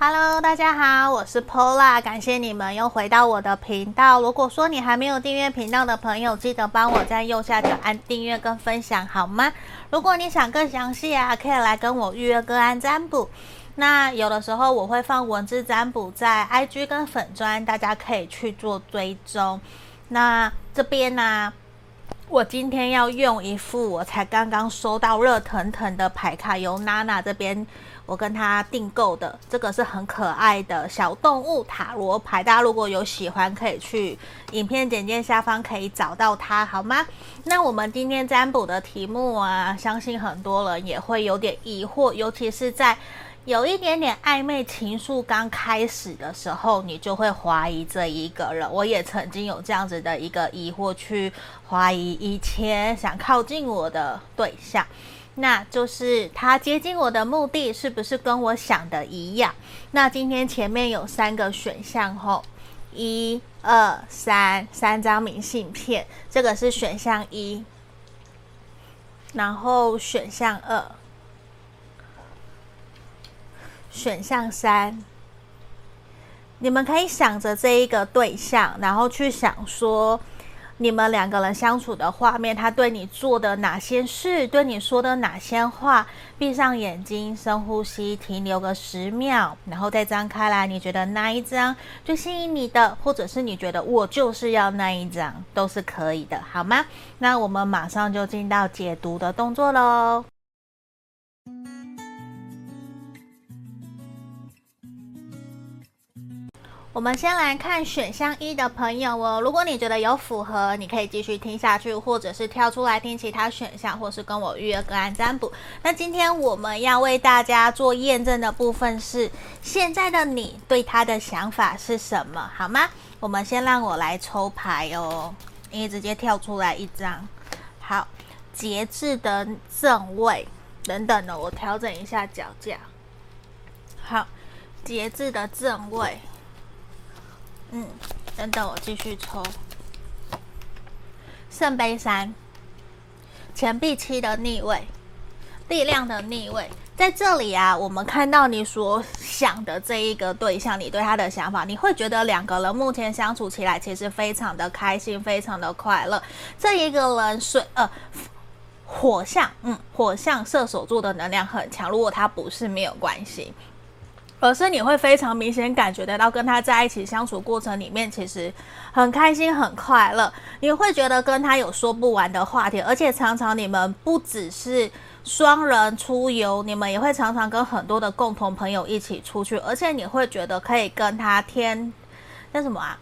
Hello，大家好，我是 Pola，感谢你们又回到我的频道。如果说你还没有订阅频道的朋友，记得帮我在右下角按订阅跟分享，好吗？如果你想更详细啊，可以来跟我预约个案占卜。那有的时候我会放文字占卜在 IG 跟粉专，大家可以去做追踪。那这边呢、我今天要用一副我才刚刚收到热腾腾的牌卡，由娜娜这边。我跟他订购的这个是很可爱的小动物塔罗牌，大家如果有喜欢，可以去影片简介下方可以找到它，好吗？那我们今天占卜的题目啊，相信很多人也会有点疑惑，尤其是在有一点点暧昧情愫刚开始的时候，你就会怀疑这一个人。我也曾经有这样子的一个疑惑，去怀疑以前想靠近我的对象。那就是他接近我的目的是不是跟我想的一样？那今天前面有三个选项吼，一、二、三，三张明信片，这个是选项一，然后选项二，选项三，你们可以想着这一个对象，然后去想说。你们两个人相处的画面，他对你做的哪些事，对你说的哪些话？闭上眼睛，深呼吸，停留个十秒，然后再张开来。你觉得哪一张最吸引你的，或者是你觉得我就是要那一张，都是可以的，好吗？那我们马上就进到解读的动作喽。我们先来看选项一的朋友哦，如果你觉得有符合，你可以继续听下去，或者是跳出来听其他选项，或是跟我预约个案占卜。那今天我们要为大家做验证的部分是，现在的你对他的想法是什么？好吗？我们先让我来抽牌哦，因为直接跳出来一张。好，节制的正位等等的，我调整一下脚架。好，节制的正位。嗯，等等，我继续抽。圣杯三，钱币七的逆位，力量的逆位，在这里啊，我们看到你所想的这一个对象，你对他的想法，你会觉得两个人目前相处起来其实非常的开心，非常的快乐。这一个人水呃火象，嗯，火象射手座的能量很强，如果他不是没有关系。而是你会非常明显感觉得到，跟他在一起相处过程里面，其实很开心、很快乐。你会觉得跟他有说不完的话题，而且常常你们不只是双人出游，你们也会常常跟很多的共同朋友一起出去，而且你会觉得可以跟他天，那什么啊？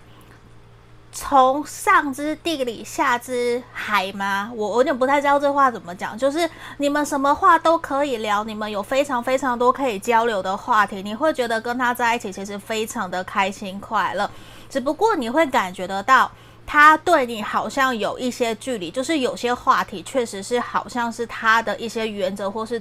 从上知地理，下知海吗？我我有点不太知道这话怎么讲。就是你们什么话都可以聊，你们有非常非常多可以交流的话题，你会觉得跟他在一起其实非常的开心快乐。只不过你会感觉得到，他对你好像有一些距离，就是有些话题确实是好像是他的一些原则，或是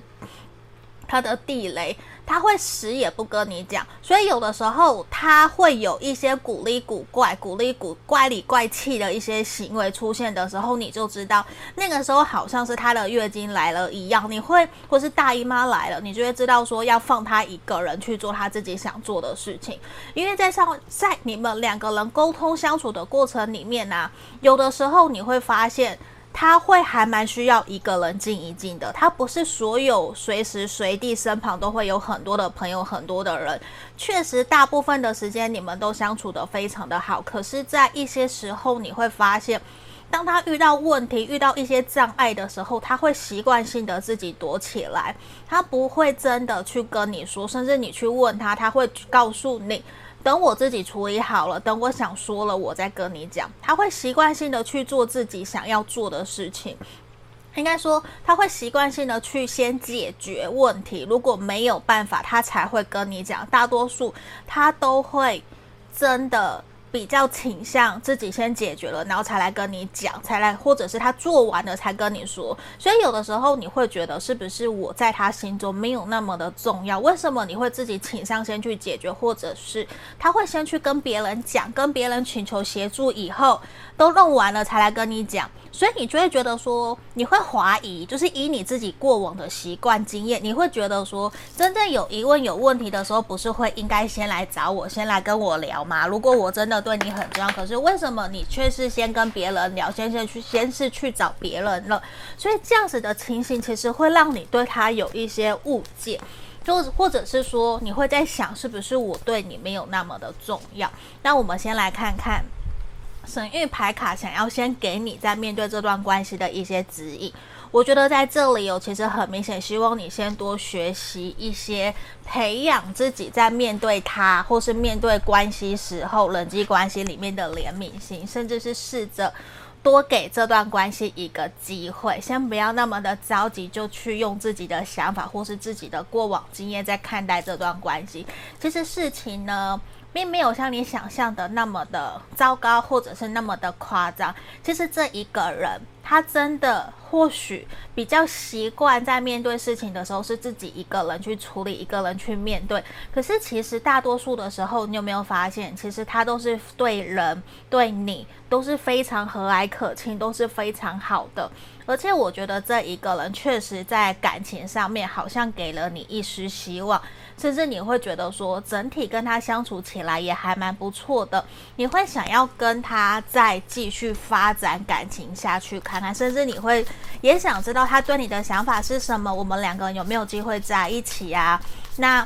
他的地雷。他会死也不跟你讲，所以有的时候他会有一些古里古怪、古里古怪里怪气的一些行为出现的时候，你就知道那个时候好像是他的月经来了一样，你会或是大姨妈来了，你就会知道说要放他一个人去做他自己想做的事情，因为在上在你们两个人沟通相处的过程里面呢、有的时候你会发现。他会还蛮需要一个人静一静的，他不是所有随时随地身旁都会有很多的朋友，很多的人。确实，大部分的时间你们都相处得非常的好。可是，在一些时候，你会发现，当他遇到问题、遇到一些障碍的时候，他会习惯性的自己躲起来，他不会真的去跟你说，甚至你去问他，他会告诉你。等我自己处理好了，等我想说了，我再跟你讲。他会习惯性的去做自己想要做的事情，应该说他会习惯性的去先解决问题。如果没有办法，他才会跟你讲。大多数他都会真的。比较倾向自己先解决了，然后才来跟你讲，才来，或者是他做完了才跟你说。所以有的时候你会觉得，是不是我在他心中没有那么的重要？为什么你会自己倾向先去解决，或者是他会先去跟别人讲，跟别人请求协助以后，都弄完了才来跟你讲。所以你就会觉得说，你会怀疑，就是以你自己过往的习惯经验，你会觉得说，真正有疑问、有问题的时候，不是会应该先来找我，先来跟我聊吗？如果我真的对你很重要，可是为什么你却是先跟别人聊，先先去，先是去找别人了？所以这样子的情形，其实会让你对他有一些误解，就或者是说，你会在想，是不是我对你没有那么的重要？那我们先来看看。神諭牌卡想要先给你在面对这段关系的一些指引，我觉得在这里有其实很明显，希望你先多学习一些，培养自己在面对他或是面对关系时候人际关系里面的怜悯心，甚至是试着多给这段关系一个机会，先不要那么的着急就去用自己的想法或是自己的过往经验在看待这段关系。其实事情呢，并没有像你想象的那么的糟糕，或者是那么的夸张。其实这一个人，他真的或许比较习惯在面对事情的时候是自己一个人去处理，一个人去面对。可是其实大多数的时候，你有没有发现，其实他都是对人对你都是非常和蔼可亲，都是非常好的。而且我觉得这一个人确实在感情上面好像给了你一丝希望。甚至你会觉得说，整体跟他相处起来也还蛮不错的，你会想要跟他再继续发展感情下去看看，甚至你会也想知道他对你的想法是什么，我们两个人有没有机会在一起啊？那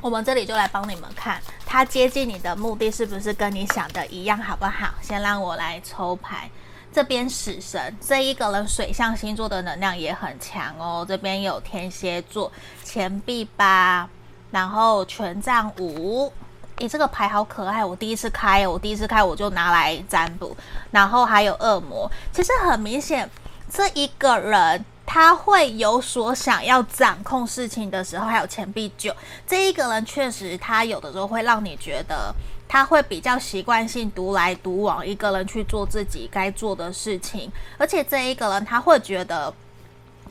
我们这里就来帮你们看，他接近你的目的是不是跟你想的一样，好不好？先让我来抽牌，这边死神这一个人水象星座的能量也很强哦，这边有天蝎座钱币八。然后权杖五，诶，这个牌好可爱，我第一次开，我第一次开我就拿来占卜。然后还有恶魔，其实很明显，这一个人他会有所想要掌控事情的时候，还有钱币九，这一个人确实他有的时候会让你觉得他会比较习惯性独来独往，一个人去做自己该做的事情，而且这一个人他会觉得。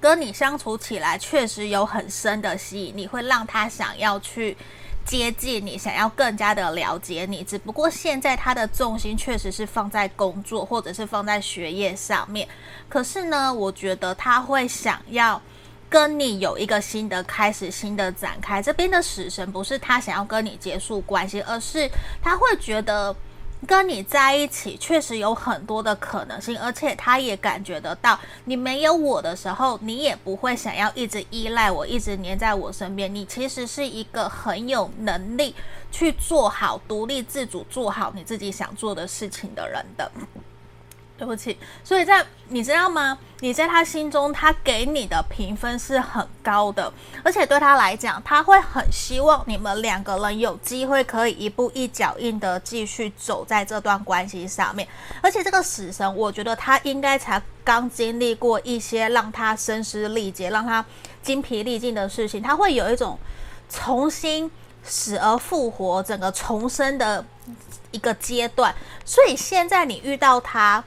跟你相处起来确实有很深的吸引力，会让他想要去接近你，想要更加的了解你。只不过现在他的重心确实是放在工作或者是放在学业上面。可是呢，我觉得他会想要跟你有一个新的开始、新的展开。这边的死神不是他想要跟你结束关系，而是他会觉得。跟你在一起确实有很多的可能性，而且他也感觉得到，你没有我的时候，你也不会想要一直依赖我，一直黏在我身边。你其实是一个很有能力去做好独立自主、做好你自己想做的事情的人的。对不起，所以在你知道吗？你在他心中，他给你的评分是很高的，而且对他来讲，他会很希望你们两个人有机会可以一步一脚印的继续走在这段关系上面。而且这个死神，我觉得他应该才刚经历过一些让他声嘶力竭、让他精疲力尽的事情，他会有一种重新死而复活、整个重生的一个阶段。所以现在你遇到他。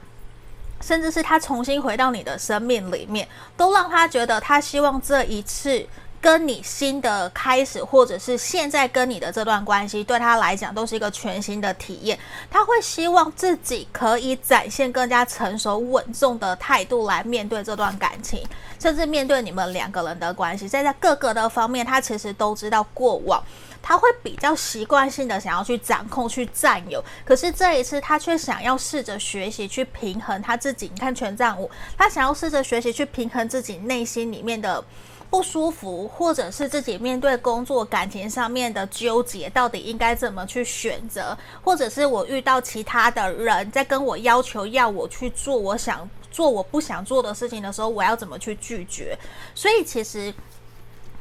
甚至是他重新回到你的生命里面，都让他觉得他希望这一次跟你新的开始，或者是现在跟你的这段关系，对他来讲都是一个全新的体验。他会希望自己可以展现更加成熟稳重的态度来面对这段感情，甚至面对你们两个人的关系。在在各个的方面，他其实都知道过往。他会比较习惯性的想要去掌控、去占有，可是这一次他却想要试着学习去平衡他自己。你看权杖五，他想要试着学习去平衡自己内心里面的不舒服，或者是自己面对工作、感情上面的纠结，到底应该怎么去选择，或者是我遇到其他的人在跟我要求要我去做我想做我不想做的事情的时候，我要怎么去拒绝？所以其实。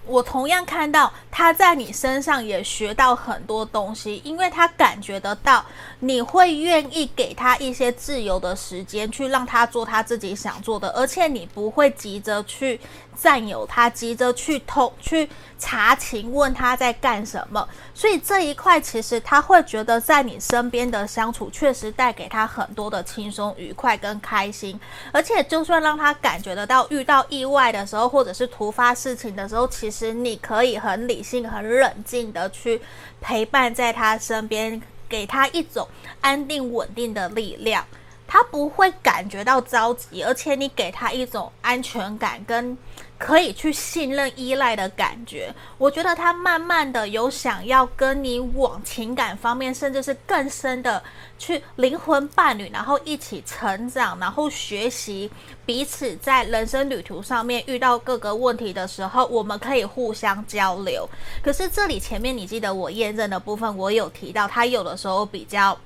我同样看到他在你身上也学到很多东西，因为他感觉得到你会愿意给他一些自由的时间，去让他做他自己想做的，而且你不会急着去占有他，急着去偷去查情，问他在干什么。所以这一块其实他会觉得在你身边的相处确实带给他很多的轻松、愉快跟开心，而且就算让他感觉得到遇到意外的时候，或者是突发事情的时候，其实。你可以很理性、很冷静的去陪伴在他身边，给他一种安定稳定的力量。他不会感觉到着急，而且你给他一种安全感跟可以去信任、依赖的感觉。我觉得他慢慢的有想要跟你往情感方面，甚至是更深的去灵魂伴侣，然后一起成长，然后学习彼此在人生旅途上面遇到各个问题的时候，我们可以互相交流。可是这里前面你记得我验证的部分，我有提到他有的时候比较。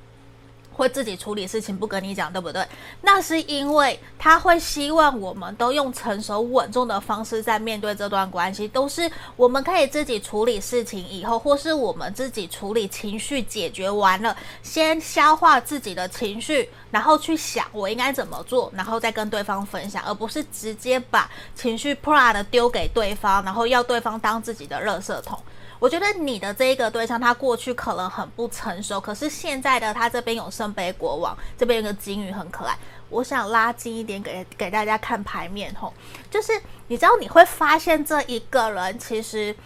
会自己处理事情，不跟你讲，对不对？那是因为他会希望我们都用成熟稳重的方式在面对这段关系，都是我们可以自己处理事情以后，或是我们自己处理情绪，解决完了，先消化自己的情绪，然后去想我应该怎么做，然后再跟对方分享，而不是直接把情绪啪的丢给对方，然后要对方当自己的垃圾桶。我觉得你的这一个对象，他过去可能很不成熟，可是现在的他这边有圣杯国王，这边有个金鱼很可爱。我想拉近一点给给大家看牌面吼，就是你知道你会发现这一个人，其实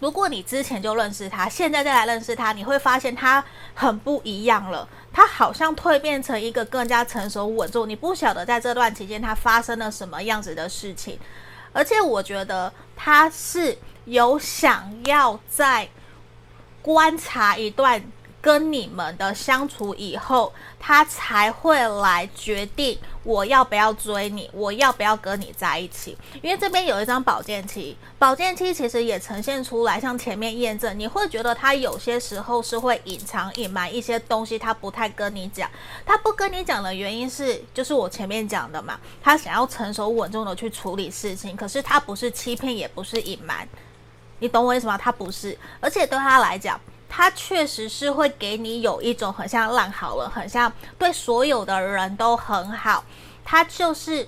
如果你之前就认识他，现在再来认识他，你会发现他很不一样了，他好像蜕变成一个更加成熟稳重。你不晓得在这段期间他发生了什么样子的事情，而且我觉得他是。有想要再观察一段跟你们的相处以后，他才会来决定我要不要追你，我要不要跟你在一起。因为这边有一张宝剑七，宝剑七其实也呈现出来，像前面验证，你会觉得他有些时候是会隐藏、隐瞒一些东西，他不太跟你讲。他不跟你讲的原因是，就是我前面讲的嘛，他想要成熟稳重的去处理事情，可是他不是欺骗，也不是隐瞒。你懂我意思吗？他不是，而且对他来讲，他确实是会给你有一种很像烂好人，很像对所有的人都很好。他就是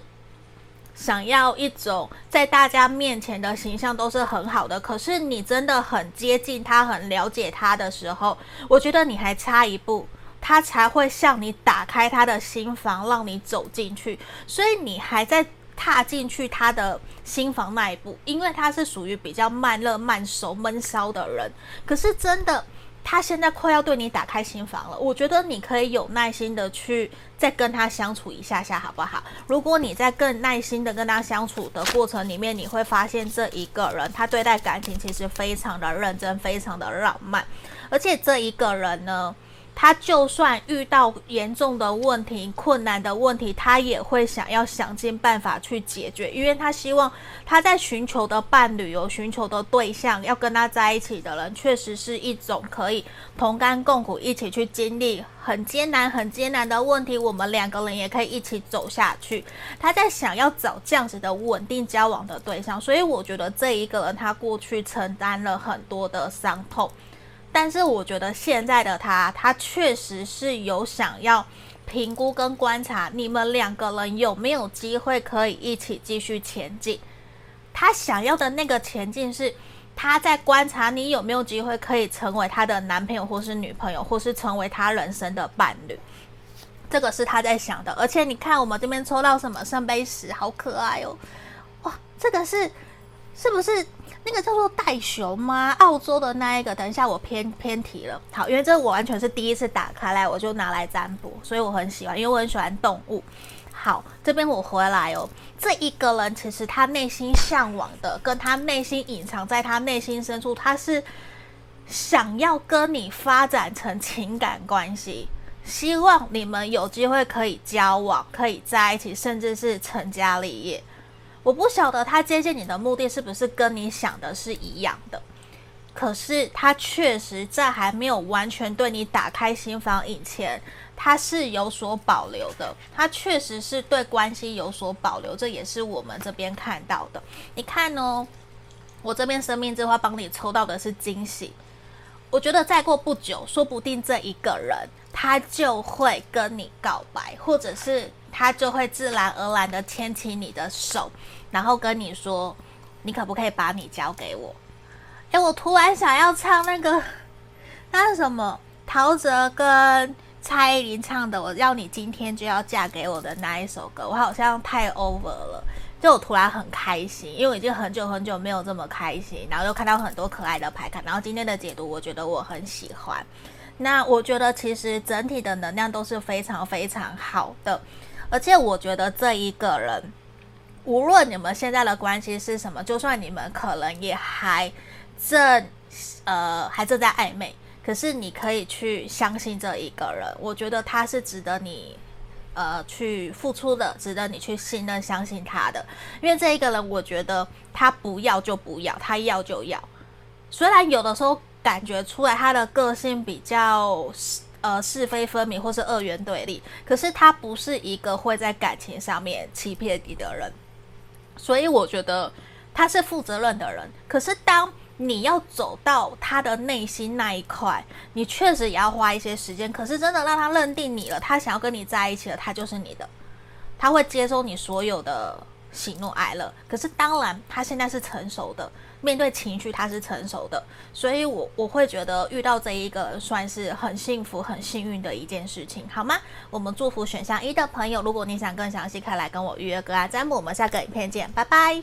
想要一种在大家面前的形象都是很好的。可是你真的很接近他，很了解他的时候，我觉得你还差一步，他才会向你打开他的心房，让你走进去。所以你还在。踏进去他的心房那一步，因为他是属于比较慢热、慢熟、闷骚的人。可是真的，他现在快要对你打开心房了。我觉得你可以有耐心的去再跟他相处一下下，好不好？如果你在更耐心的跟他相处的过程里面，你会发现这一个人他对待感情其实非常的认真，非常的浪漫，而且这一个人呢。他就算遇到严重的问题、困难的问题，他也会想要想尽办法去解决，因为他希望他在寻求的伴侣、有寻求的对象，要跟他在一起的人，确实是一种可以同甘共苦、一起去经历很艰难、很艰难的问题，我们两个人也可以一起走下去。他在想要找这样子的稳定交往的对象，所以我觉得这一个人他过去承担了很多的伤痛。但是我觉得现在的他，他确实是有想要评估跟观察你们两个人有没有机会可以一起继续前进。他想要的那个前进是他在观察你有没有机会可以成为他的男朋友或是女朋友，或是成为他人生的伴侣。这个是他在想的。而且你看我们这边抽到什么圣杯十，好可爱哦！哇，这个是是不是？那个叫做袋熊吗？澳洲的那一个，等一下我偏偏题了。好，因为这我完全是第一次打开来，我就拿来占卜，所以我很喜欢，因为我很喜欢动物。好，这边我回来哦。这一个人其实他内心向往的，跟他内心隐藏在他内心深处，他是想要跟你发展成情感关系，希望你们有机会可以交往，可以在一起，甚至是成家立业。我不晓得他接近你的目的是不是跟你想的是一样的，可是他确实在还没有完全对你打开心房以前，他是有所保留的。他确实是对关系有所保留，这也是我们这边看到的。你看哦，我这边生命之花帮你抽到的是惊喜。我觉得再过不久，说不定这一个人他就会跟你告白，或者是。他就会自然而然的牵起你的手，然后跟你说：“你可不可以把你交给我？”哎，我突然想要唱那个，那是什么？陶喆跟蔡依林唱的《我要你今天就要嫁给我》的那一首歌，我好像太 over 了，就我突然很开心，因为我已经很久很久没有这么开心，然后又看到很多可爱的牌卡，然后今天的解读我觉得我很喜欢。那我觉得其实整体的能量都是非常非常好的，而且我觉得这一个人，无论你们现在的关系是什么，就算你们可能也还正呃还正在暧昧，可是你可以去相信这一个人，我觉得他是值得你呃去付出的，值得你去信任相信他的，因为这一个人，我觉得他不要就不要，他要就要，虽然有的时候。感觉出来他的个性比较呃是非分明，或是二元对立。可是他不是一个会在感情上面欺骗你的人，所以我觉得他是负责任的人。可是当你要走到他的内心那一块，你确实也要花一些时间。可是真的让他认定你了，他想要跟你在一起了，他就是你的，他会接收你所有的喜怒哀乐。可是当然，他现在是成熟的。面对情绪，他是成熟的，所以我我会觉得遇到这一个算是很幸福、很幸运的一件事情，好吗？我们祝福选项一的朋友，如果你想更详细，可以来跟我预约个案占卜。我们下个影片见，拜拜。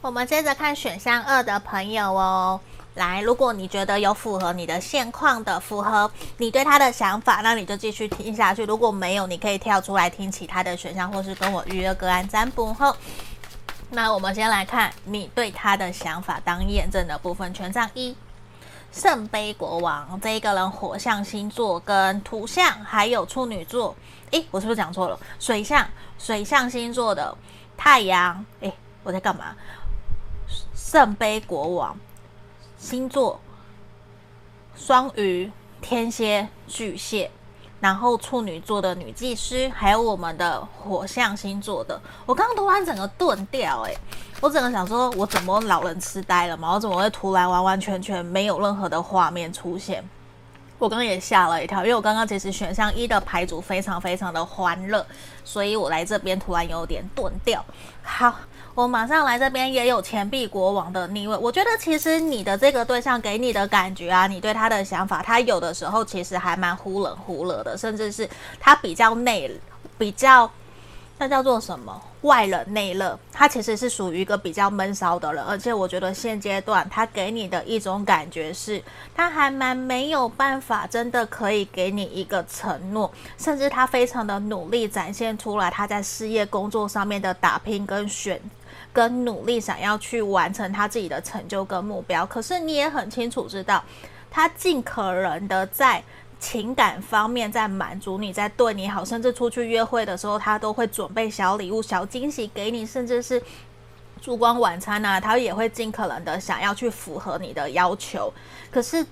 我们接着看选项二的朋友哦。来，如果你觉得有符合你的现况的，符合你对他的想法，那你就继续听下去。如果没有，你可以跳出来听其他的选项，或是跟我预约个案占卜后。那我们先来看你对他的想法当验证的部分。权杖一，圣杯国王，这一个人火象星座跟土象还有处女座。诶，我是不是讲错了？水象，水象星座的太阳。诶，我在干嘛？圣杯国王。星座：双鱼、天蝎、巨蟹，然后处女座的女技师，还有我们的火象星座的。我刚刚突然整个顿掉，诶，我整个想说，我怎么老人痴呆了吗？我怎么会突然完完全全没有任何的画面出现？我刚刚也吓了一跳，因为我刚刚其实选项一的牌组非常非常的欢乐，所以我来这边突然有点顿掉。好。我马上来这边也有钱币国王的逆位，我觉得其实你的这个对象给你的感觉啊，你对他的想法，他有的时候其实还蛮忽冷忽热的，甚至是他比较内，比较那叫做什么外冷内热，他其实是属于一个比较闷骚的人，而且我觉得现阶段他给你的一种感觉是，他还蛮没有办法真的可以给你一个承诺，甚至他非常的努力展现出来他在事业工作上面的打拼跟选。跟努力想要去完成他自己的成就跟目标，可是你也很清楚知道，他尽可能的在情感方面在满足你，在对你好，甚至出去约会的时候，他都会准备小礼物、小惊喜给你，甚至是烛光晚餐啊，他也会尽可能的想要去符合你的要求，可是。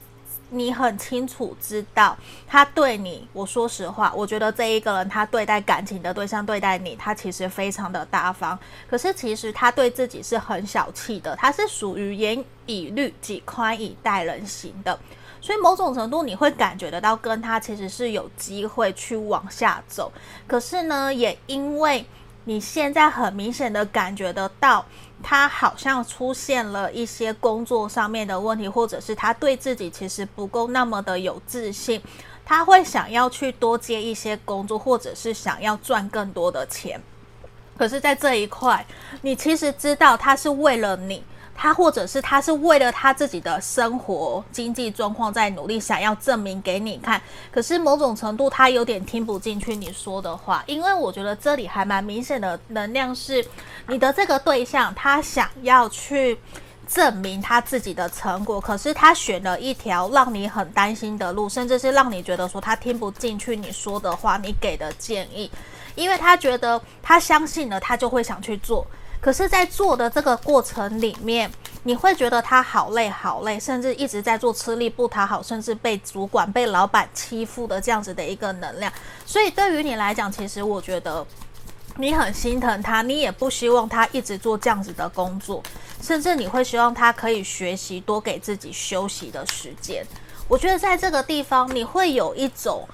你很清楚知道他对你，我说实话，我觉得这一个人他对待感情的对象对待你，他其实非常的大方。可是其实他对自己是很小气的，他是属于严以律己、宽以待人型的。所以某种程度你会感觉得到跟他其实是有机会去往下走。可是呢，也因为你现在很明显的感觉得到。他好像出现了一些工作上面的问题，或者是他对自己其实不够那么的有自信，他会想要去多接一些工作，或者是想要赚更多的钱。可是，在这一块，你其实知道他是为了你。他或者是他是为了他自己的生活经济状况在努力，想要证明给你看。可是某种程度他有点听不进去你说的话，因为我觉得这里还蛮明显的能量是你的这个对象，他想要去证明他自己的成果，可是他选了一条让你很担心的路，甚至是让你觉得说他听不进去你说的话，你给的建议，因为他觉得他相信了，他就会想去做。可是，在做的这个过程里面，你会觉得他好累好累，甚至一直在做吃力不讨好，甚至被主管、被老板欺负的这样子的一个能量。所以，对于你来讲，其实我觉得你很心疼他，你也不希望他一直做这样子的工作，甚至你会希望他可以学习，多给自己休息的时间。我觉得在这个地方，你会有一种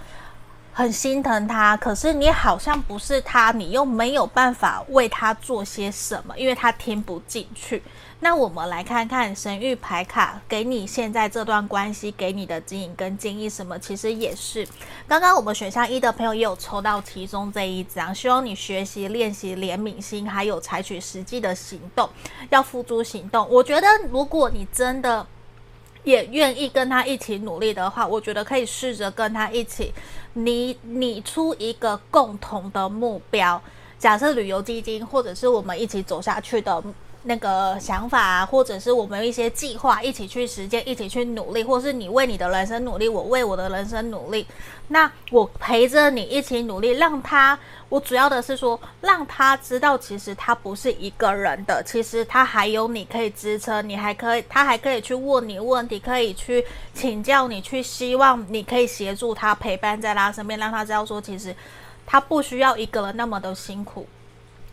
很心疼他，可是你好像不是他，你又没有办法为他做些什么，因为他听不进去。那我们来看看神域牌卡给你现在这段关系给你的指引跟建议什么？其实也是刚刚我们选项一的朋友也有抽到其中这一张，希望你学习练习怜悯心，还有采取实际的行动，要付诸行动。我觉得如果你真的也愿意跟他一起努力的话，我觉得可以试着跟他一起。拟拟出一个共同的目标，假设旅游基金，或者是我们一起走下去的那个想法啊，或者是我们一些计划，一起去实践，一起去努力，或是你为你的人生努力，我为我的人生努力。那我陪着你一起努力，让他，我主要的是说，让他知道，其实他不是一个人的，其实他还有你可以支撑，你还可以，他还可以去问你问题，可以去请教你，去希望你可以协助他，陪伴在他身边，让他知道说，其实他不需要一个人那么的辛苦。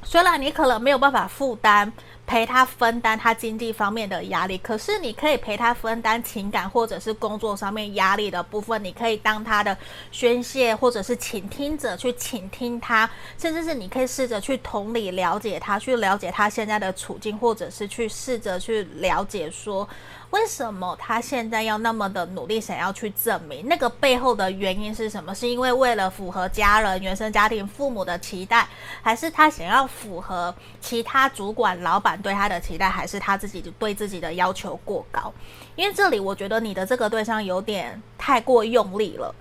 虽然你可能没有办法负担。陪他分担他经济方面的压力，可是你可以陪他分担情感或者是工作上面压力的部分，你可以当他的宣泄或者是倾听者去倾听他，甚至是你可以试着去同理了解他，去了解他现在的处境，或者是去试着去了解说。为什么他现在要那么的努力，想要去证明那个背后的原因是什么？是因为为了符合家人、原生家庭、父母的期待，还是他想要符合其他主管、老板对他的期待，还是他自己对自己的要求过高？因为这里我觉得你的这个对象有点太过用力了。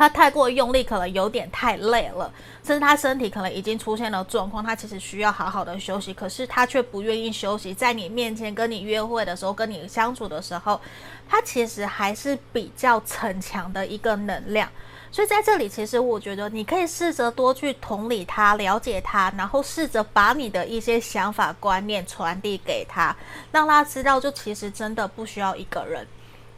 他太过用力，可能有点太累了，甚至他身体可能已经出现了状况，他其实需要好好的休息，可是他却不愿意休息。在你面前跟你约会的时候，跟你相处的时候，他其实还是比较逞强的一个能量。所以在这里，其实我觉得你可以试着多去同理他，了解他，然后试着把你的一些想法观念传递给他，让他知道，就其实真的不需要一个人。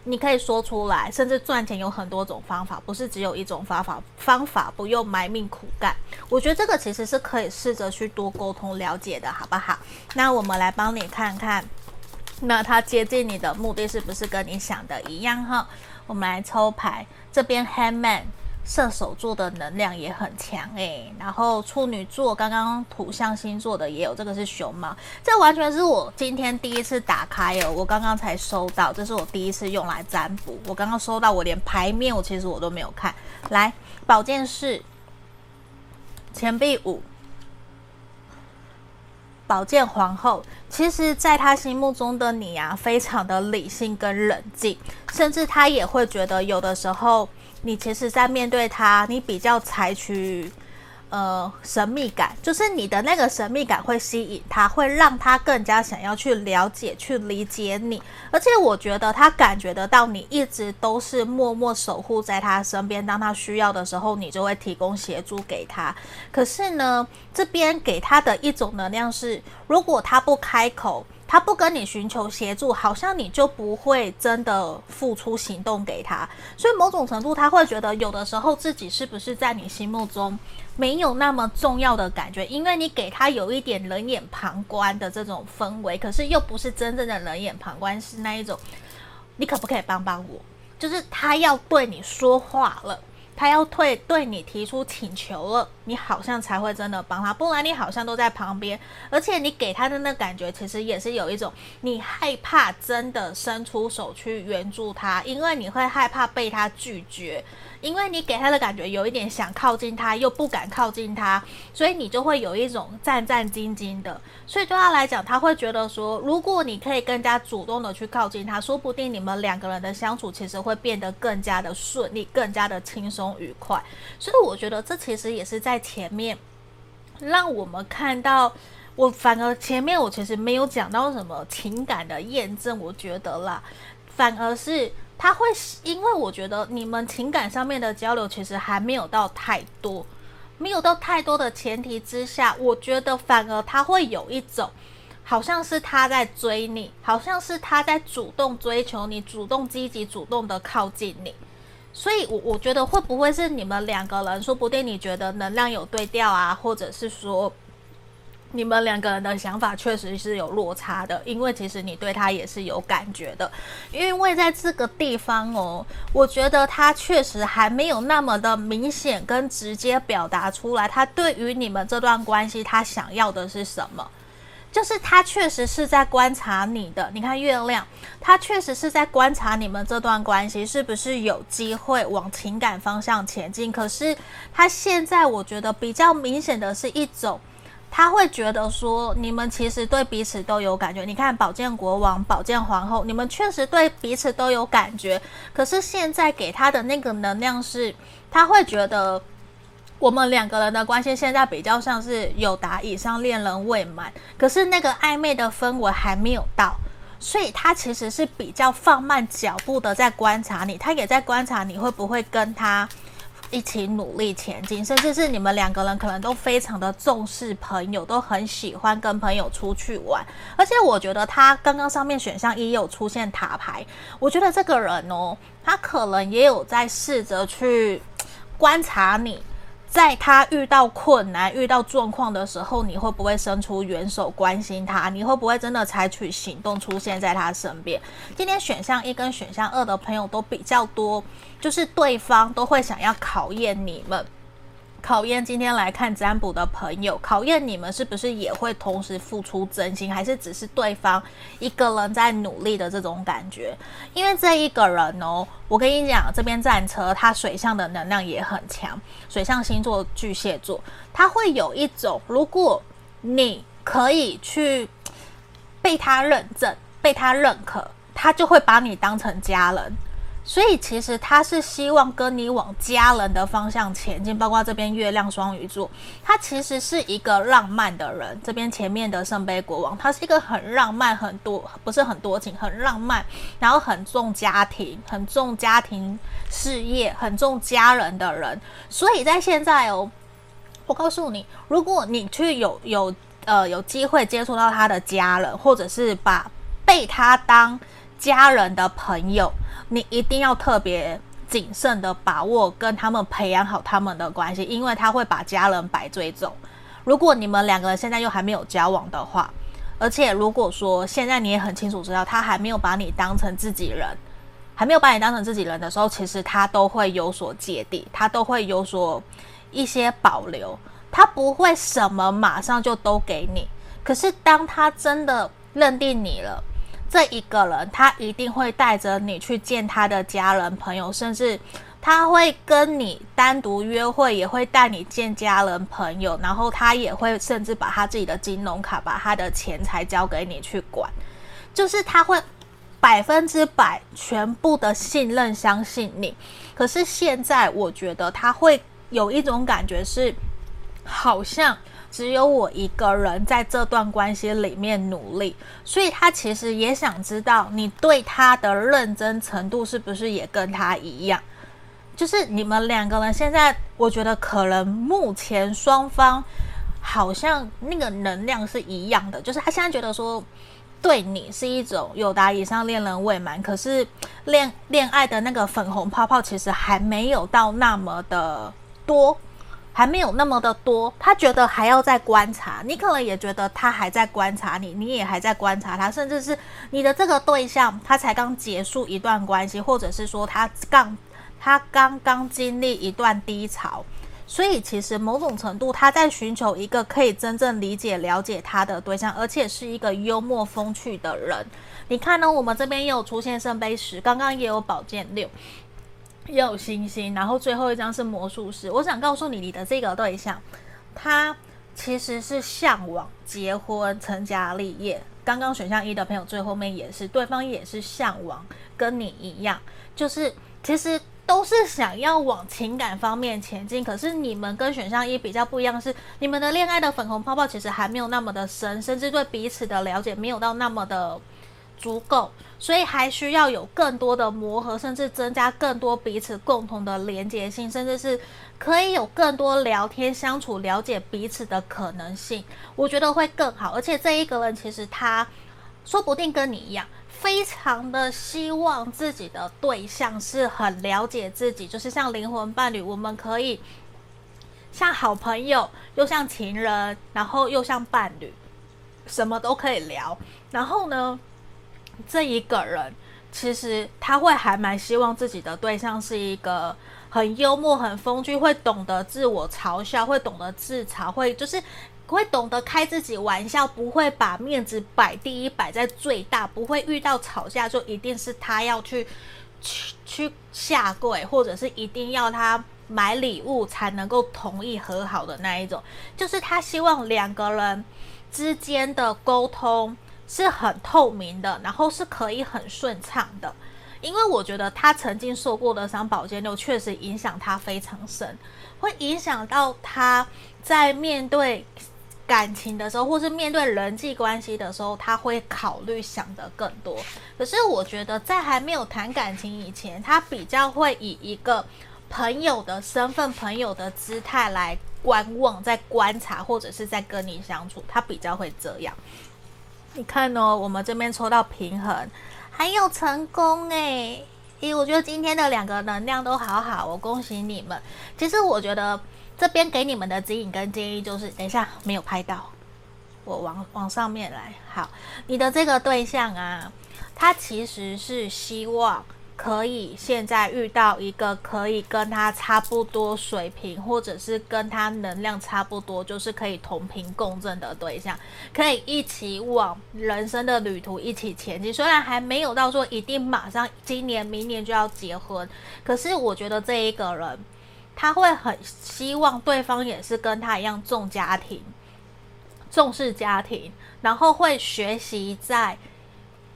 你可以说出来，甚至赚钱有很多种方法，不是只有一种方法。方法不用埋命苦干，我觉得这个其实是可以试着去多沟通了解的，好不好？那我们来帮你看看，那他接近你的目的是不是跟你想的一样哈？我们来抽牌，这边 Handman。射手座的能量也很强诶、然后处女座刚刚土象星座的也有，这个是熊猫，这完全是我今天第一次打开哦，我刚刚才收到，这是我第一次用来占卜，我刚刚收到，我连牌面我其实我都没有看，来宝剑四，钱币五，宝剑皇后，其实在他心目中的你啊，非常的理性跟冷静，甚至他也会觉得有的时候。你其实，在面对他，你比较采取，呃，神秘感，就是你的那个神秘感会吸引他，会让他更加想要去了解、去理解你。而且，我觉得他感觉得到你一直都是默默守护在他身边，当他需要的时候，你就会提供协助给他。可是呢，这边给他的一种能量是，如果他不开口。他不跟你寻求协助，好像你就不会真的付出行动给他，所以某种程度他会觉得有的时候自己是不是在你心目中没有那么重要的感觉，因为你给他有一点冷眼旁观的这种氛围，可是又不是真正的冷眼旁观，是那一种，你可不可以帮帮我？就是他要对你说话了。他要退对你提出请求了，你好像才会真的帮他，不然你好像都在旁边，而且你给他的那感觉，其实也是有一种你害怕真的伸出手去援助他，因为你会害怕被他拒绝。因为你给他的感觉有一点想靠近他，又不敢靠近他，所以你就会有一种战战兢兢的。所以对他来讲，他会觉得说，如果你可以更加主动的去靠近他，说不定你们两个人的相处其实会变得更加的顺利，更加的轻松愉快。所以我觉得这其实也是在前面让我们看到，我反而前面我其实没有讲到什么情感的验证，我觉得啦，反而是。他会，因为我觉得你们情感上面的交流其实还没有到太多，没有到太多的前提之下，我觉得反而他会有一种，好像是他在追你，好像是他在主动追求你，主动积极主动的靠近你，所以我我觉得会不会是你们两个人，说不定你觉得能量有对调啊，或者是说。你们两个人的想法确实是有落差的，因为其实你对他也是有感觉的，因为在这个地方哦，我觉得他确实还没有那么的明显跟直接表达出来，他对于你们这段关系，他想要的是什么？就是他确实是在观察你的，你看月亮，他确实是在观察你们这段关系是不是有机会往情感方向前进，可是他现在我觉得比较明显的是一种。他会觉得说，你们其实对彼此都有感觉。你看，宝剑国王、宝剑皇后，你们确实对彼此都有感觉。可是现在给他的那个能量是，他会觉得我们两个人的关系现在比较像是友达以上，恋人未满。可是那个暧昧的氛围还没有到，所以他其实是比较放慢脚步的在观察你，他也在观察你会不会跟他。一起努力前进，甚至是你们两个人可能都非常的重视朋友，都很喜欢跟朋友出去玩。而且我觉得他刚刚上面选项一有出现塔牌，我觉得这个人哦，他可能也有在试着去观察你。在他遇到困难、遇到状况的时候，你会不会伸出援手关心他？你会不会真的采取行动出现在他身边？今天选项一跟选项二的朋友都比较多，就是对方都会想要考验你们。考验今天来看占卜的朋友，考验你们是不是也会同时付出真心，还是只是对方一个人在努力的这种感觉？因为这一个人哦，我跟你讲，这边战车他水象的能量也很强，水象星座巨蟹座，他会有一种，如果你可以去被他认证、被他认可，他就会把你当成家人。所以其实他是希望跟你往家人的方向前进，包括这边月亮双鱼座，他其实是一个浪漫的人。这边前面的圣杯国王，他是一个很浪漫、很多不是很多情、很浪漫，然后很重家庭、很重家庭事业、很重家人的人。所以在现在哦，我告诉你，如果你去有有呃有机会接触到他的家人，或者是把被他当家人的朋友。你一定要特别谨慎的把握跟他们培养好他们的关系，因为他会把家人摆最重。如果你们两个人现在又还没有交往的话，而且如果说现在你也很清楚知道他还没有把你当成自己人，还没有把你当成自己人的时候，其实他都会有所芥蒂，他都会有所一些保留，他不会什么马上就都给你。可是当他真的认定你了。这一个人，他一定会带着你去见他的家人朋友，甚至他会跟你单独约会，也会带你见家人朋友，然后他也会甚至把他自己的金融卡、把他的钱财交给你去管，就是他会百分之百全部的信任、相信你。可是现在，我觉得他会有一种感觉是，好像。只有我一个人在这段关系里面努力，所以他其实也想知道你对他的认真程度是不是也跟他一样。就是你们两个人现在，我觉得可能目前双方好像那个能量是一样的。就是他现在觉得说，对你是一种有达以上，恋人未满，可是恋恋爱的那个粉红泡泡其实还没有到那么的多。还没有那么的多，他觉得还要再观察，你可能也觉得他还在观察你，你也还在观察他，甚至是你的这个对象，他才刚结束一段关系，或者是说他刚他刚刚经历一段低潮，所以其实某种程度他在寻求一个可以真正理解了解他的对象，而且是一个幽默风趣的人。你看呢？我们这边也有出现圣杯十，刚刚也有宝剑六。也有星星，然后最后一张是魔术师。我想告诉你，你的这个对象，他其实是向往结婚、成家立业。刚刚选项一的朋友最后面也是，对方也是向往跟你一样，就是其实都是想要往情感方面前进。可是你们跟选项一比较不一样，是你们的恋爱的粉红泡泡其实还没有那么的深，甚至对彼此的了解没有到那么的。足够，所以还需要有更多的磨合，甚至增加更多彼此共同的连结性，甚至是可以有更多聊天相处、了解彼此的可能性。我觉得会更好。而且这一个人其实他说不定跟你一样，非常的希望自己的对象是很了解自己，就是像灵魂伴侣，我们可以像好朋友，又像情人，然后又像伴侣，什么都可以聊。然后呢，这一个人其实他会还蛮希望自己的对象是一个很幽默、很风趣，会懂得自我嘲笑，会懂得自嘲，会就是会懂得开自己玩笑，不会把面子摆第一，摆在最大，不会遇到吵架就一定是他要去去去下跪，或者是一定要他买礼物才能够同意和好的那一种，就是他希望两个人之间的沟通。是很透明的，然后是可以很顺畅的，因为我觉得他曾经受过的伤，宝剑六确实影响他非常深，会影响到他在面对感情的时候，或是面对人际关系的时候，他会考虑想得更多。可是我觉得在还没有谈感情以前，他比较会以一个朋友的身份、朋友的姿态来观望、在观察，或者是在跟你相处，他比较会这样。你看哦，我们这边抽到平衡，还有成功诶。咦，我觉得今天的两个能量都好好，我恭喜你们。其实我觉得这边给你们的指引跟建议就是，等一下没有拍到，我往往上面来。好，你的这个对象啊，他其实是希望。可以现在遇到一个可以跟他差不多水平，或者是跟他能量差不多，就是可以同频共振的对象，可以一起往人生的旅途一起前进。虽然还没有到说一定马上今年、明年就要结婚，可是我觉得这一个人他会很希望对方也是跟他一样重家庭、重视家庭，然后会学习在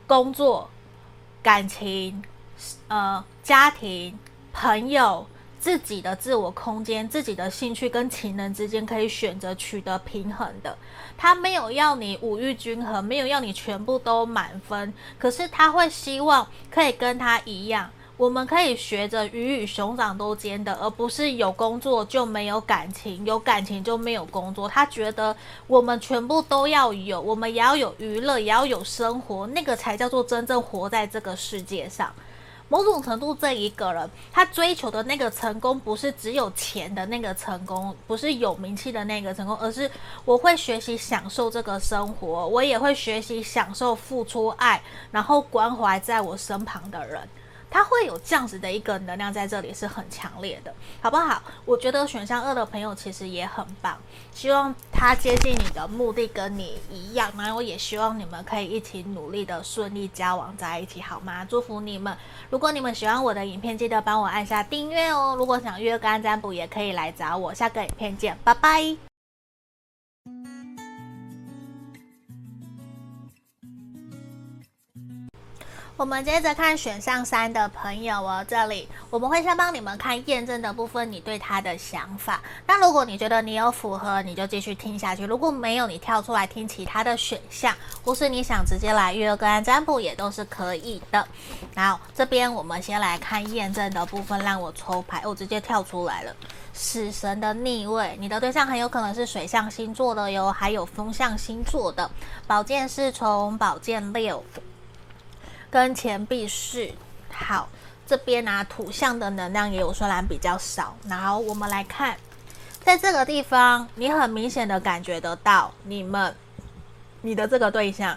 工作、感情。呃，家庭、朋友、自己的自我空间、自己的兴趣跟情人之间可以选择取得平衡的。他没有要你五育均衡，没有要你全部都满分，可是他会希望可以跟他一样，我们可以学着鱼与熊掌都兼得，而不是有工作就没有感情，有感情就没有工作。他觉得我们全部都要有，我们也要有娱乐，也要有生活，那个才叫做真正活在这个世界上。某种程度，这一个人他追求的那个成功，不是只有钱的那个成功，不是有名气的那个成功，而是我会学习享受这个生活，我也会学习享受付出爱，然后关怀在我身旁的人。他会有这样子的一个能量在这里是很强烈的，好不好？我觉得选项二的朋友其实也很棒，希望他接近你的目的跟你一样，然后我也希望你们可以一起努力的顺利交往在一起，好吗？祝福你们！如果你们喜欢我的影片，记得帮我按下订阅哦。如果想约个案占卜，也可以来找我。下个影片见，拜拜。我们接着看选项三的朋友哦，这里我们会先帮你们看验证的部分，你对他的想法。那如果你觉得你有符合，你就继续听下去；如果没有，你跳出来听其他的选项，或是你想直接来预约个案占卜也都是可以的。然后这边我们先来看验证的部分，让我抽牌，我直接跳出来了。死神的逆位，你的对象很有可能是水象星座的哟，还有风象星座的。宝剑侍从，宝剑六。跟钱币是，好，这边呢、啊、土象的能量也有虽然比较少，然后我们来看，在这个地方，你很明显的感觉得到，你们，你的这个对象，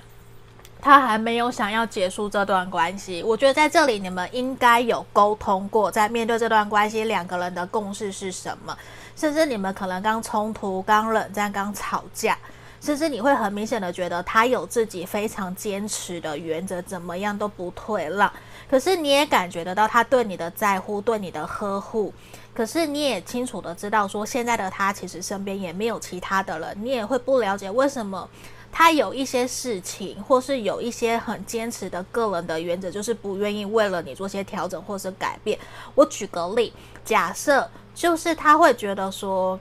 他还没有想要结束这段关系。我觉得在这里你们应该有沟通过，在面对这段关系，两个人的共识是什么？甚至你们可能刚冲突、刚冷战、刚吵架。甚至你会很明显的觉得他有自己非常坚持的原则，怎么样都不退让。可是你也感觉得到他对你的在乎，对你的呵护。可是你也清楚的知道说，现在的他其实身边也没有其他的人。你也会不了解为什么他有一些事情，或是有一些很坚持的个人的原则，就是不愿意为了你做些调整或是改变。我举个例，假设就是他会觉得说。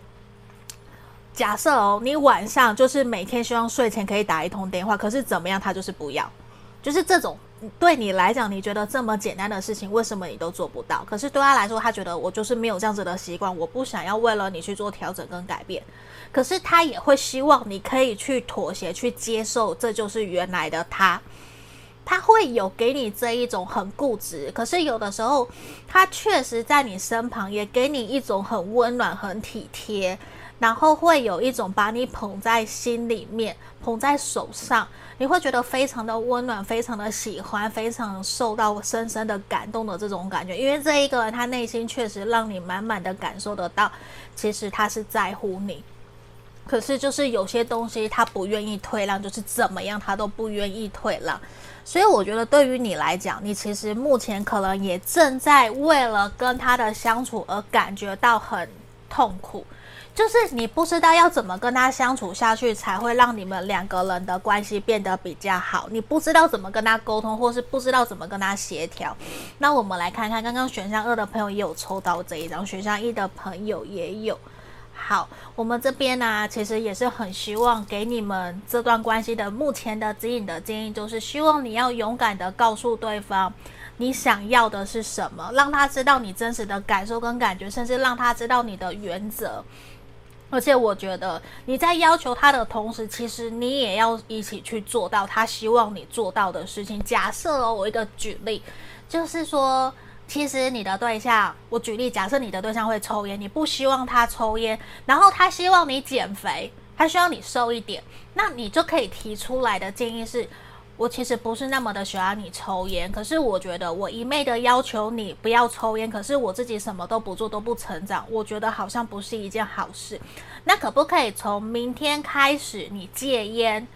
假设哦，你晚上就是每天希望睡前可以打一通电话，可是怎么样，他就是不要，就是这种对你来讲，你觉得这么简单的事情，为什么你都做不到？可是对他来说，他觉得我就是没有这样子的习惯，我不想要为了你去做调整跟改变。可是他也会希望你可以去妥协，去接受，这就是原来的他。他会有给你这一种很固执，可是有的时候他确实在你身旁，也给你一种很温暖、很体贴，然后会有一种把你捧在心里面、捧在手上，你会觉得非常的温暖、非常的喜欢、非常受到深深的感动的这种感觉。因为这一个人他内心确实让你满满的感受得到，其实他是在乎你。可是就是有些东西他不愿意退让，就是怎么样他都不愿意退让。所以我觉得对于你来讲，你其实目前可能也正在为了跟他的相处而感觉到很痛苦，就是你不知道要怎么跟他相处下去才会让你们两个人的关系变得比较好，你不知道怎么跟他沟通，或是不知道怎么跟他协调。那我们来看看，刚刚选项二的朋友也有抽到这一张，选项一的朋友也有。好，我们这边呢、其实也是很希望给你们这段关系的目前的指引的建议，就是希望你要勇敢的告诉对方你想要的是什么，让他知道你真实的感受跟感觉，甚至让他知道你的原则。而且我觉得你在要求他的同时，其实你也要一起去做到他希望你做到的事情。假设哦，我一个举例，就是说。其实你的对象，我举例，假设你的对象会抽烟，你不希望他抽烟，然后他希望你减肥，他希望你瘦一点，那你就可以提出来的建议是：我其实不是那么的喜欢你抽烟，可是我觉得我一昧的要求你不要抽烟，可是我自己什么都不做都不成长，我觉得好像不是一件好事。那可不可以从明天开始你戒烟，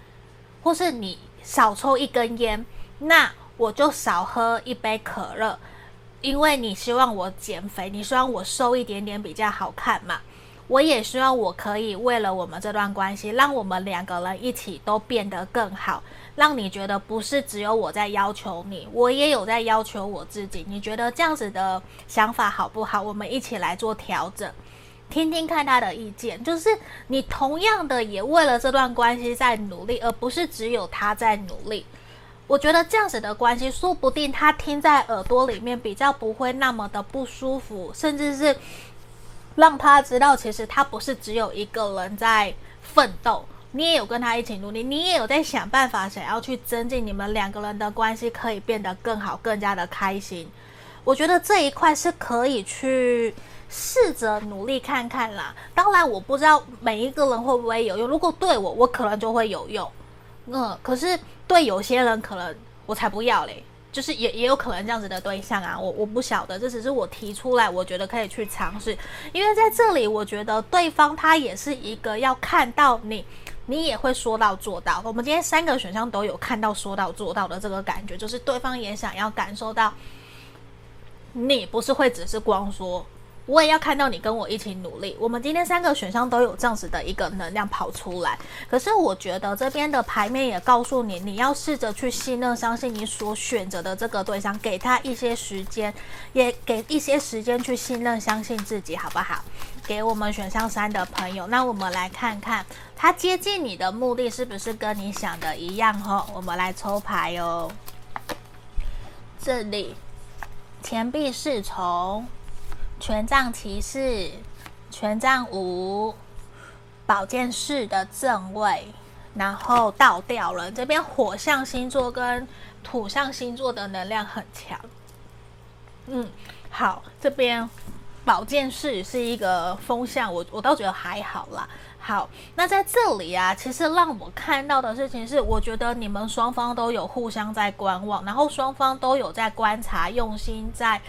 或是你少抽一根烟，那我就少喝一杯可乐。因为你希望我减肥，你希望我瘦一点点比较好看嘛？我也希望我可以为了我们这段关系，让我们两个人一起都变得更好，让你觉得不是只有我在要求你，我也有在要求我自己。你觉得这样子的想法好不好？我们一起来做调整，听听看他的意见。就是你同样的也为了这段关系在努力，而不是只有他在努力。我觉得这样子的关系，说不定他听在耳朵里面比较不会那么的不舒服，甚至是让他知道，其实他不是只有一个人在奋斗，你也有跟他一起努力，你也有在想办法想要去增进你们两个人的关系，可以变得更好，更加的开心。我觉得这一块是可以去试着努力看看啦。当然，我不知道每一个人会不会有用，如果对我，我可能就会有用。嗯，可是。对有些人可能我才不要嘞，就是也也有可能这样子的对象啊，我我不晓得，这只是我提出来，我觉得可以去尝试，因为在这里我觉得对方他也是一个要看到你，你也会说到做到。我们今天三个选项都有看到说到做到的这个感觉，就是对方也想要感受到你不是会只是光说。我也要看到你跟我一起努力。我们今天三个选项都有这样子的一个能量跑出来，可是我觉得这边的牌面也告诉你，你要试着去信任、相信你所选择的这个对象，给他一些时间，也给一些时间去信任、相信自己，好不好？给我们选项三的朋友，那我们来看看他接近你的目的是不是跟你想的一样？哈，我们来抽牌哦。这里钱币侍从。权杖骑士、权杖五、宝剑四的正位，然后倒掉了。这边火象星座跟土象星座的能量很强。嗯，好，这边宝剑四是一个风象，我我倒觉得还好啦。好，那在这里啊，其实让我看到的事情是，我觉得你们双方都有互相在观望，然后双方都有在观察，用心在。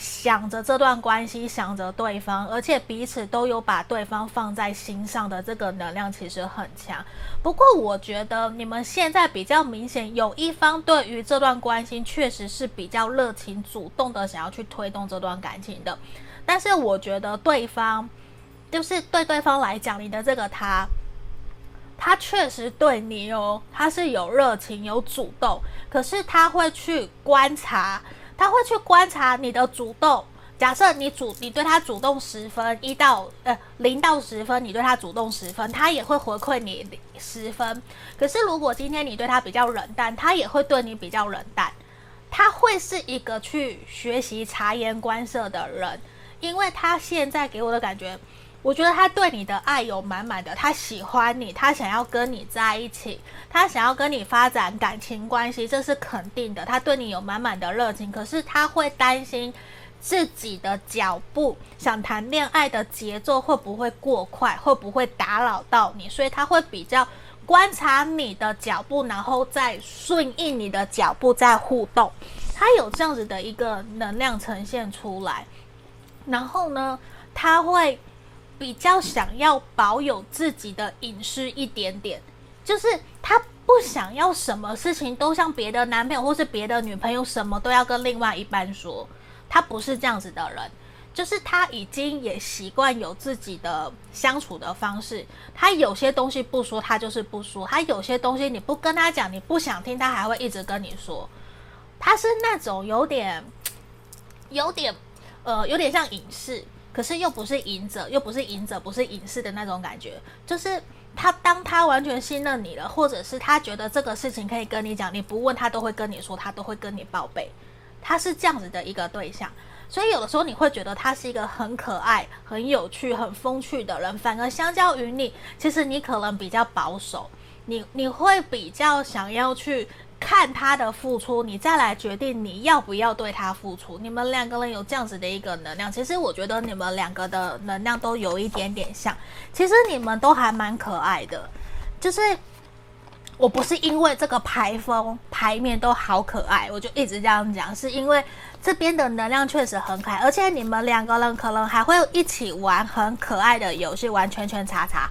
想着这段关系，想着对方，而且彼此都有把对方放在心上的这个能量，其实很强。不过，我觉得你们现在比较明显，有一方对于这段关系确实是比较热情、主动的，想要去推动这段感情的。但是，我觉得对方就是对对方来讲，你的这个他，他确实对你哦，他是有热情、有主动，可是他会去观察。他会去观察你的主动。假设你主，你对他主动十分，一到呃零到十分，你对他主动十分，他也会回馈你十分。可是如果今天你对他比较冷淡，他也会对你比较冷淡。他会是一个去学习察言观色的人，因为他现在给我的感觉，我觉得他对你的爱有满满的，他喜欢你，他想要跟你在一起，他想要跟你发展感情关系，这是肯定的。他对你有满满的热情，可是他会担心自己的脚步，想谈恋爱的节奏会不会过快，会不会打扰到你，所以他会比较观察你的脚步，然后再顺应你的脚步，再互动。他有这样子的一个能量呈现出来，然后呢，他会。比较想要保有自己的隐私一点点，就是他不想要什么事情都像别的男朋友或是别的女朋友，什么都要跟另外一半说。他不是这样子的人，就是他已经也习惯有自己的相处的方式。他有些东西不说，他就是不说；他有些东西你不跟他讲，你不想听，他还会一直跟你说。他是那种有点、有点呃，有点像隐士。可是又不是隐者，又不是隐者，不是隐士的那种感觉。就是他，当他完全信任你了，或者是他觉得这个事情可以跟你讲，你不问他都会跟你说，他都会跟你报备。他是这样子的一个对象，所以有的时候你会觉得他是一个很可爱、很有趣、很风趣的人。反而相较于你，其实你可能比较保守，你你会比较想要去。看他的付出，你再来决定你要不要对他付出。你们两个人有这样子的一个能量，其实我觉得你们两个的能量都有一点点像。其实你们都还蛮可爱的，就是我不是因为这个牌风牌面都好可爱，我就一直这样讲，是因为这边的能量确实很可爱，而且你们两个人可能还会一起玩很可爱的游戏，玩圈圈叉叉，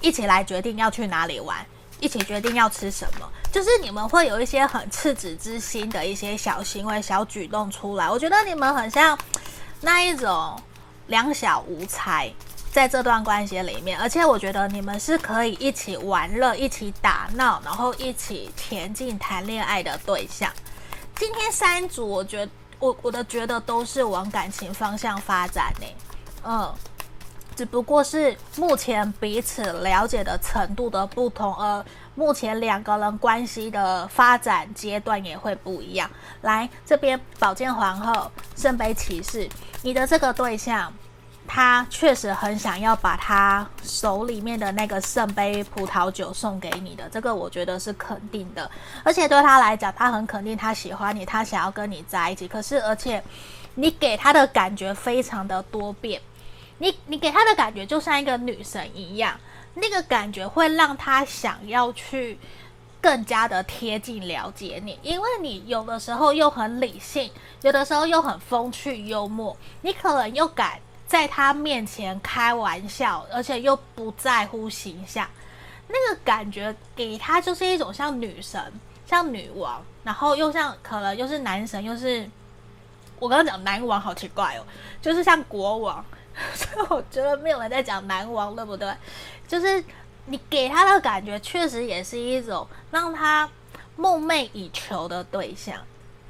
一起来决定要去哪里玩。一起决定要吃什么，就是你们会有一些很赤子之心的一些小行为、小举动出来。我觉得你们很像那一种两小无猜，在这段关系里面，而且我觉得你们是可以一起玩乐、一起打闹，然后一起前进、谈恋爱的对象。今天三组，我觉得我我的觉得都是往感情方向发展呢，嗯。只不过是目前彼此了解的程度的不同，而目前两个人关系的发展阶段也会不一样。来这边，宝剑皇后、圣杯骑士，你的这个对象，他确实很想要把他手里面的那个圣杯葡萄酒送给你的，这个我觉得是肯定的。而且对他来讲，他很肯定，他喜欢你，他想要跟你在一起。可是，而且你给他的感觉非常的多变。你你给他的感觉就像一个女神一样，那个感觉会让他想要去更加的贴近了解你，因为你有的时候又很理性，有的时候又很风趣幽默，你可能又敢在他面前开玩笑，而且又不在乎形象，那个感觉给他就是一种像女神、像女王，然后又像可能又是男神，又是我刚刚讲男王好奇怪哦，就是像国王。所以我觉得没有人在讲男王，对不对？就是你给他的感觉，确实也是一种让他梦寐以求的对象，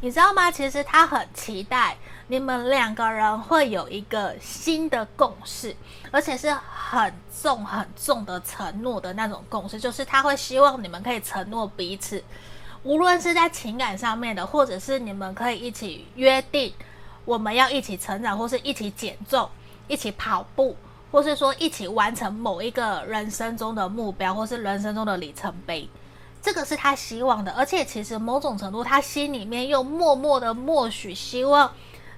你知道吗？其实他很期待你们两个人会有一个新的共识，而且是很重很重的承诺的那种共识，就是他会希望你们可以承诺彼此，无论是在情感上面的，或者是你们可以一起约定我们要一起成长，或是一起减重。一起跑步，或是说一起完成某一个人生中的目标，或是人生中的里程碑，这个是他希望的。而且其实某种程度，他心里面又默默的默许，希望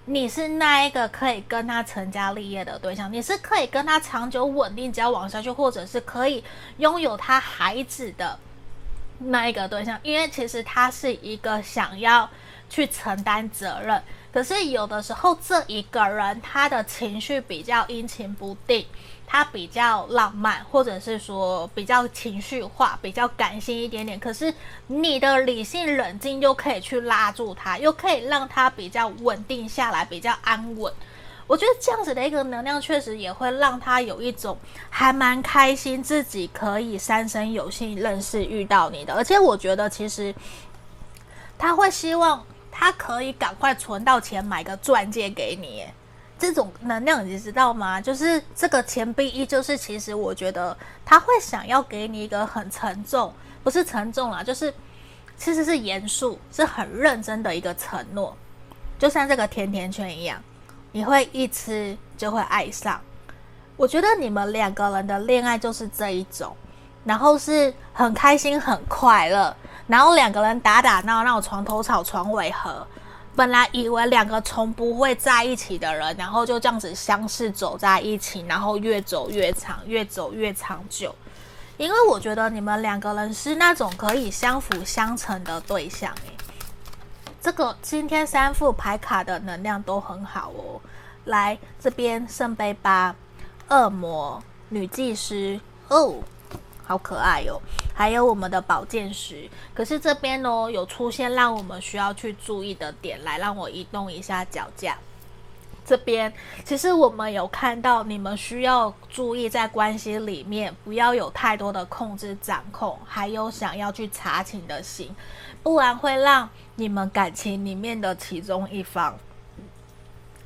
你是那一个可以跟他成家立业的对象，你是可以跟他长久稳定交往下去，或者是可以拥有他孩子的那一个对象。因为其实他是一个想要去承担责任。可是有的时候，这一个人他的情绪比较阴晴不定，他比较浪漫，或者是说比较情绪化、比较感性一点点。可是你的理性冷静又可以去拉住他，又可以让他比较稳定下来，比较安稳。我觉得这样子的一个能量，确实也会让他有一种还蛮开心，自己可以三生有幸认识遇到你的。而且我觉得其实他会希望。他可以赶快存到钱买个钻戒给你，这种能量你知道吗？就是这个钱币一，就是其实我觉得他会想要给你一个很沉重，不是沉重啦，就是其实是严肃，是很认真的一个承诺，就像这个甜甜圈一样，你会一吃就会爱上，我觉得你们两个人的恋爱就是这一种，然后是很开心、很快乐，然后两个人打打闹闹，床头吵床尾和。本来以为两个从不会在一起的人，然后就这样子相识走在一起，然后越走越长，越走越长久。因为我觉得你们两个人是那种可以相辅相成的对象。诶，这个今天三副牌卡的能量都很好哦。来这边圣杯八、恶魔、女祭司哦。好可爱、哦，还有我们的宝剑十。可是这边呢，有出现让我们需要去注意的点，来让我移动一下脚架。这边其实我们有看到，你们需要注意在关系里面不要有太多的控制掌控，还有想要去查情的心，不然会让你们感情里面的其中一方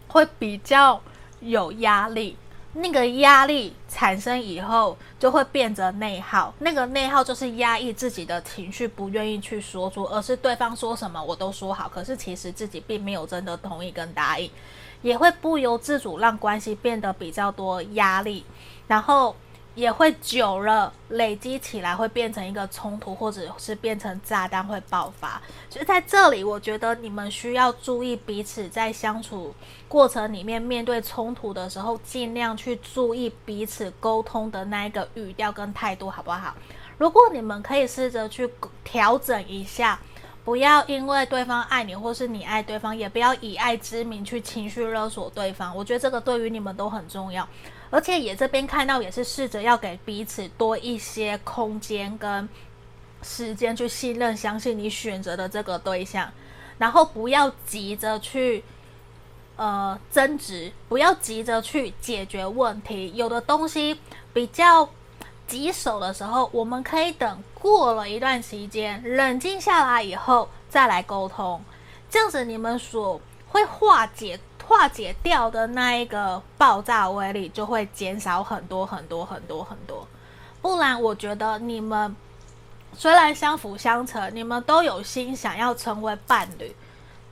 会比较有压力。那个压力产生以后，就会变得内耗。那个内耗就是压抑自己的情绪，不愿意去说出，而是对方说什么我都说好，可是其实自己并没有真的同意跟答应，也会不由自主让关系变得比较多压力，然后。也会久了累积起来，会变成一个冲突，或者是变成炸弹会爆发。所以在这里，我觉得你们需要注意彼此在相处过程里面，面对冲突的时候，尽量去注意彼此沟通的那一个语调跟态度，好不好？如果你们可以试着去调整一下，不要因为对方爱你，或是你爱对方，也不要以爱之名去情绪勒索对方。我觉得这个对于你们都很重要。而且也这边看到，也是试着要给彼此多一些空间跟时间去信任、相信你选择的这个对象，然后不要急着去呃争执，不要急着去解决问题。有的东西比较棘手的时候，我们可以等过了一段时间，冷静下来以后再来沟通，这样子你们所会化解。化解掉的那一个爆炸威力就会减少很多很多很多很多，不然我觉得你们虽然相辅相成，你们都有心想要成为伴侣，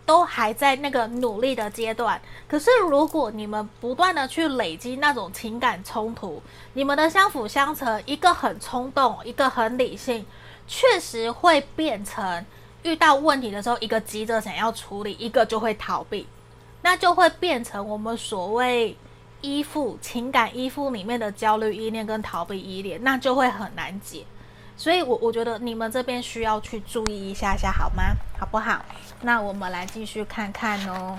都还在那个努力的阶段。可是如果你们不断的去累积那种情感冲突，你们的相辅相成，一个很冲动，一个很理性，确实会变成遇到问题的时候，一个急着想要处理，一个就会逃避。那就会变成我们所谓依附情感依附里面的焦虑依恋跟逃避依恋，那就会很难解。所以我，我觉得你们这边需要去注意一下下，好吗？好不好？那我们来继续看看哦。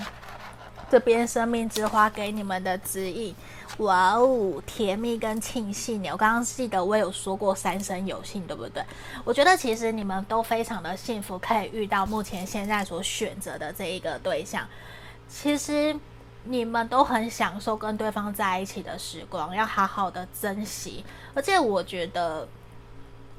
这边生命之花给你们的指引，哇哦，甜蜜跟庆幸。我刚刚记得我有说过三生有幸，对不对？我觉得其实你们都非常的幸福，可以遇到目前现在所选择的这一个对象。其实你们都很享受跟对方在一起的时光，要好好的珍惜。而且我觉得，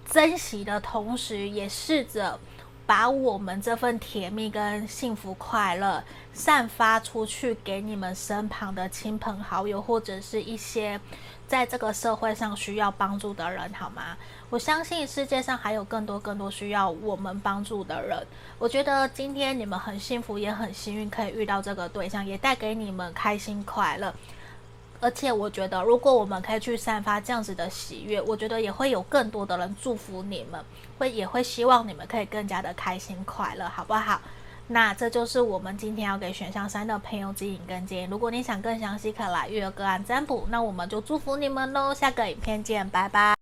珍惜的同时，也试着把我们这份甜蜜跟幸福快乐散发出去，给你们身旁的亲朋好友，或者是一些在这个社会上需要帮助的人，好吗？我相信世界上还有更多更多需要我们帮助的人。我觉得今天你们很幸福，也很幸运可以遇到这个对象，也带给你们开心快乐。而且我觉得，如果我们可以去散发这样子的喜悦，我觉得也会有更多的人祝福你们，会也会希望你们可以更加的开心快乐，好不好？那这就是我们今天要给选项三的朋友指引跟建议。如果你想更详细，可来预约个案占卜。那我们就祝福你们喽，下个影片见，拜拜。